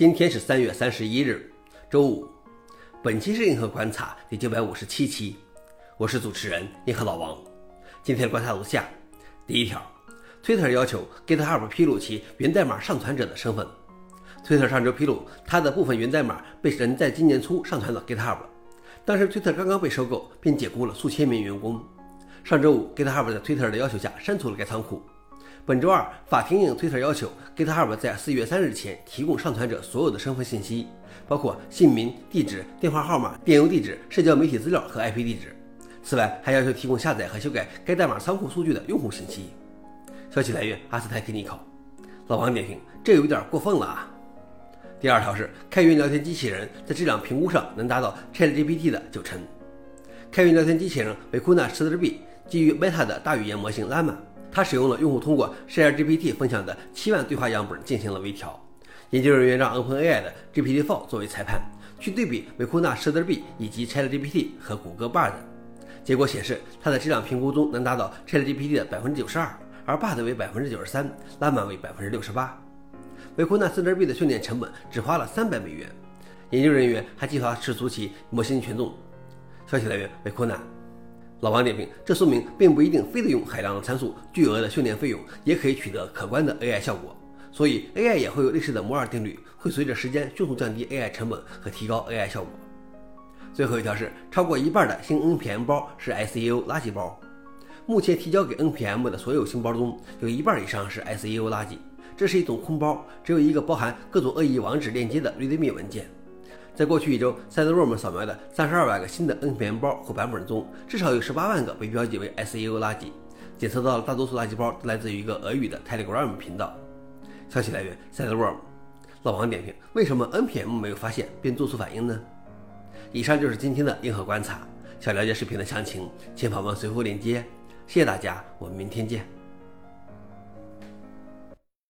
今天是三月三十一日，周五。本期是硬核观察第九百五十七期，我是主持人硬核老王。今天观察如下：第一条，Twitter 要求 GitHub 披露其源代码上传者的身份。Twitter 上周披露，它的部分源代码被人在今年初上传到 GitHub。当时 Twitter 刚刚被收购，并解雇了数千名员工。上周五，GitHub 在 Twitter 的要求下删除了该仓库。本周二，法庭应 Twitter 要求，GitHub 在四月三日前提供上传者所有的身份信息，包括姓名、地址、电话号码、电邮地址、社交媒体资料和 IP 地址。此外，还要求提供下载和修改该代码仓库数据的用户信息。消息来源：阿斯泰克尼考。老王点评：这有点过分了啊！第二条是，开源聊天机器人在质量评估上能达到 ChatGPT 的九成。开源聊天机器人维库纳十字 B 基于 Meta 的大语言模型 Llama。它使用了用户通过 ShareGPT 分享的七万对话样本进行了微调。研究人员让 OpenAI 的 GPT-4 作为裁判，去对比维库纳 s h r B 以及 ChatGPT 和谷歌 Bard。结果显示，它的质量评估中能达到 ChatGPT 的百分之九十二，而 Bard 为百分之九十三，拉满为百分之六十八。维库纳 s h r B 的训练成本只花了三百美元。研究人员还计划试图其模型权重。消息来源：维库纳。老王点评：这说明并不一定非得用海量的参数、巨额的训练费用，也可以取得可观的 AI 效果。所以 AI 也会有类似的摩尔定律，会随着时间迅速降低 AI 成本和提高 AI 效果。最后一条是，超过一半的新 NPM 包是 SEO 垃圾包。目前提交给 NPM 的所有新包中，有一半以上是 SEO 垃圾。这是一种空包，只有一个包含各种恶意网址链接的 README 文件。在过去一周，SiteGroom 扫描的三十二万个新的 NPM 包或版本中，至少有十八万个被标记为 SEO 垃圾。检测到的大多数垃圾包都来自于一个俄语的 Telegram 频道。消息来源：SiteGroom。老王点评：为什么 NPM 没有发现并做出反应呢？以上就是今天的硬核观察。想了解视频的详情，请访问随后链接。谢谢大家，我们明天见。